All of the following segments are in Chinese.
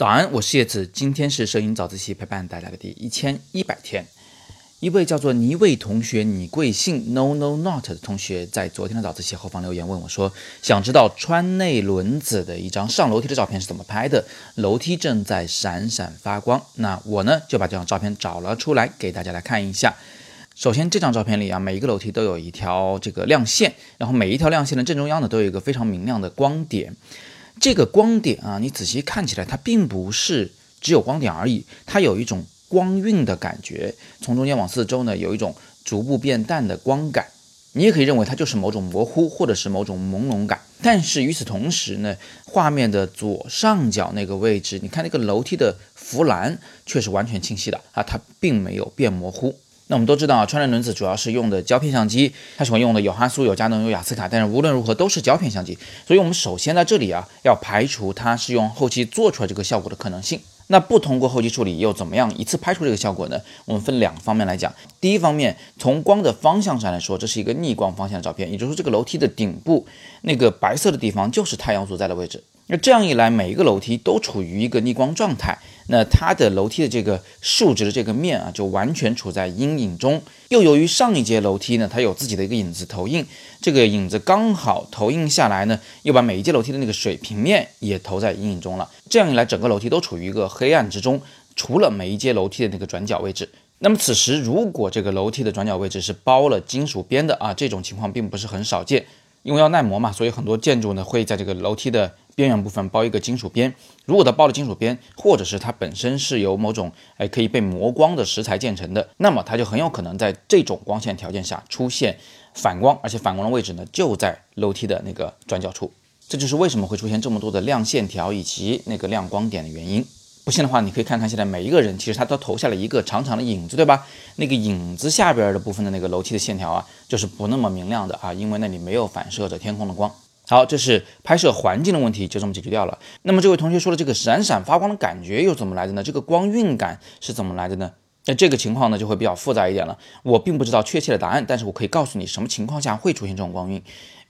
早安，我是叶子，今天是摄影早自习陪伴大家的第一千一百天。一位叫做倪卫同学，你贵姓？No No Not 的同学在昨天的早自习后方留言问我说，想知道川内轮子的一张上楼梯的照片是怎么拍的？楼梯正在闪闪发光。那我呢就把这张照片找了出来，给大家来看一下。首先，这张照片里啊，每一个楼梯都有一条这个亮线，然后每一条亮线的正中央呢，都有一个非常明亮的光点。这个光点啊，你仔细看起来，它并不是只有光点而已，它有一种光晕的感觉，从中间往四周呢，有一种逐步变淡的光感。你也可以认为它就是某种模糊或者是某种朦胧感。但是与此同时呢，画面的左上角那个位置，你看那个楼梯的扶栏却是完全清晰的啊，它并没有变模糊。那我们都知道啊，川内轮子主要是用的胶片相机，它喜欢用的有哈苏、有佳能、有雅斯卡，但是无论如何都是胶片相机，所以我们首先在这里啊，要排除它是用后期做出来这个效果的可能性。那不通过后期处理又怎么样一次拍出这个效果呢？我们分两个方面来讲。第一方面，从光的方向上来说，这是一个逆光方向的照片，也就是说这个楼梯的顶部那个白色的地方就是太阳所在的位置。那这样一来，每一个楼梯都处于一个逆光状态。那它的楼梯的这个竖直的这个面啊，就完全处在阴影中。又由于上一节楼梯呢，它有自己的一个影子投影，这个影子刚好投影下来呢，又把每一阶楼梯的那个水平面也投在阴影中了。这样一来，整个楼梯都处于一个黑暗之中，除了每一阶楼梯的那个转角位置。那么此时，如果这个楼梯的转角位置是包了金属边的啊，这种情况并不是很少见。因为要耐磨嘛，所以很多建筑呢会在这个楼梯的边缘部分包一个金属边。如果它包了金属边，或者是它本身是由某种哎可以被磨光的石材建成的，那么它就很有可能在这种光线条件下出现反光，而且反光的位置呢就在楼梯的那个转角处。这就是为什么会出现这么多的亮线条以及那个亮光点的原因。不信的话，你可以看看现在每一个人，其实他都投下了一个长长的影子，对吧？那个影子下边的部分的那个楼梯的线条啊，就是不那么明亮的啊，因为那里没有反射着天空的光。好，这是拍摄环境的问题，就这么解决掉了。那么这位同学说的这个闪闪发光的感觉又怎么来的呢？这个光晕感是怎么来的呢？那这个情况呢就会比较复杂一点了。我并不知道确切的答案，但是我可以告诉你什么情况下会出现这种光晕，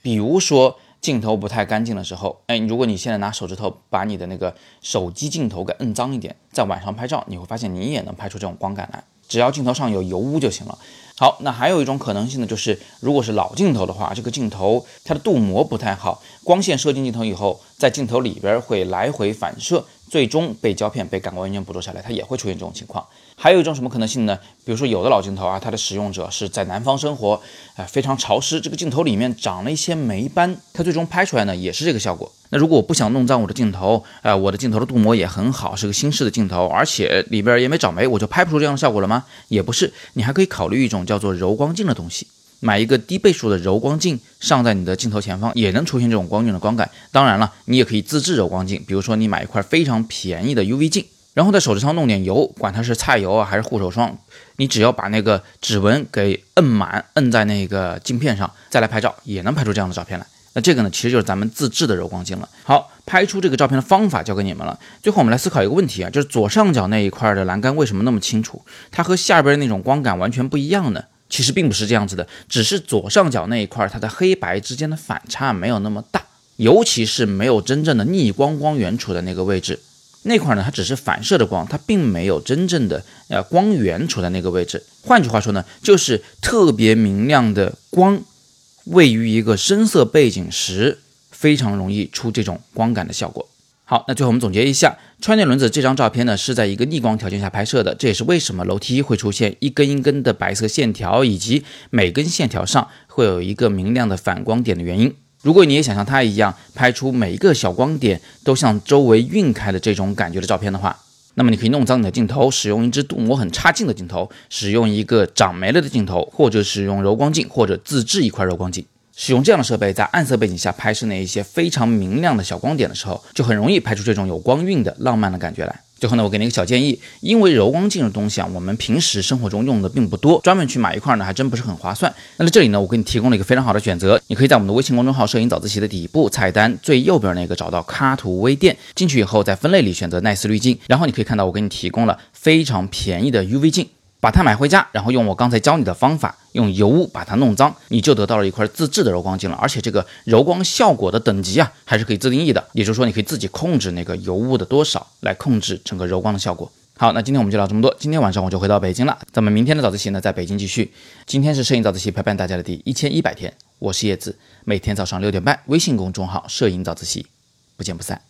比如说。镜头不太干净的时候，哎，如果你现在拿手指头把你的那个手机镜头给摁脏一点，在晚上拍照，你会发现你也能拍出这种光感来，只要镜头上有油污就行了。好，那还有一种可能性呢，就是如果是老镜头的话，这个镜头它的镀膜不太好，光线射进镜头以后，在镜头里边会来回反射，最终被胶片被感光元件捕捉下来，它也会出现这种情况。还有一种什么可能性呢？比如说有的老镜头啊，它的使用者是在南方生活，啊，非常潮湿，这个镜头里面长了一些霉斑，它最终拍出来呢也是这个效果。那如果我不想弄脏我的镜头，啊，我的镜头的镀膜也很好，是个新式的镜头，而且里边也没长霉，我就拍不出这样的效果了吗？也不是，你还可以考虑一种叫做柔光镜的东西，买一个低倍数的柔光镜上在你的镜头前方，也能出现这种光晕的光感。当然了，你也可以自制柔光镜，比如说你买一块非常便宜的 UV 镜。然后在手指上弄点油，管它是菜油啊还是护手霜，你只要把那个指纹给摁满，摁在那个镜片上，再来拍照，也能拍出这样的照片来。那这个呢，其实就是咱们自制的柔光镜了。好，拍出这个照片的方法交给你们了。最后我们来思考一个问题啊，就是左上角那一块的栏杆为什么那么清楚？它和下边那种光感完全不一样呢？其实并不是这样子的，只是左上角那一块它的黑白之间的反差没有那么大，尤其是没有真正的逆光光源处的那个位置。那块呢，它只是反射的光，它并没有真正的呃光源处在那个位置。换句话说呢，就是特别明亮的光位于一个深色背景时，非常容易出这种光感的效果。好，那最后我们总结一下，川内轮子这张照片呢是在一个逆光条件下拍摄的，这也是为什么楼梯会出现一根一根的白色线条，以及每根线条上会有一个明亮的反光点的原因。如果你也想像它一样拍出每一个小光点都向周围晕开的这种感觉的照片的话，那么你可以弄脏你的镜头，使用一支镀膜很差劲的镜头，使用一个长霉了的镜头，或者使用柔光镜，或者自制一块柔光镜。使用这样的设备，在暗色背景下拍摄那一些非常明亮的小光点的时候，就很容易拍出这种有光晕的浪漫的感觉来。最后呢，我给你一个小建议，因为柔光镜的东西啊，我们平时生活中用的并不多，专门去买一块呢，还真不是很划算。那么这里呢，我给你提供了一个非常好的选择，你可以在我们的微信公众号“摄影早自习”的底部菜单最右边那个找到“咖图微店”，进去以后在分类里选择耐斯滤镜，然后你可以看到我给你提供了非常便宜的 UV 镜。把它买回家，然后用我刚才教你的方法，用油污把它弄脏，你就得到了一块自制的柔光镜了。而且这个柔光效果的等级啊，还是可以自定义的，也就是说你可以自己控制那个油污的多少，来控制整个柔光的效果。好，那今天我们就聊这么多。今天晚上我就回到北京了，咱们明天的早自习呢，在北京继续。今天是摄影早自习陪伴大家的第一千一百天，我是叶子，每天早上六点半，微信公众号“摄影早自习”，不见不散。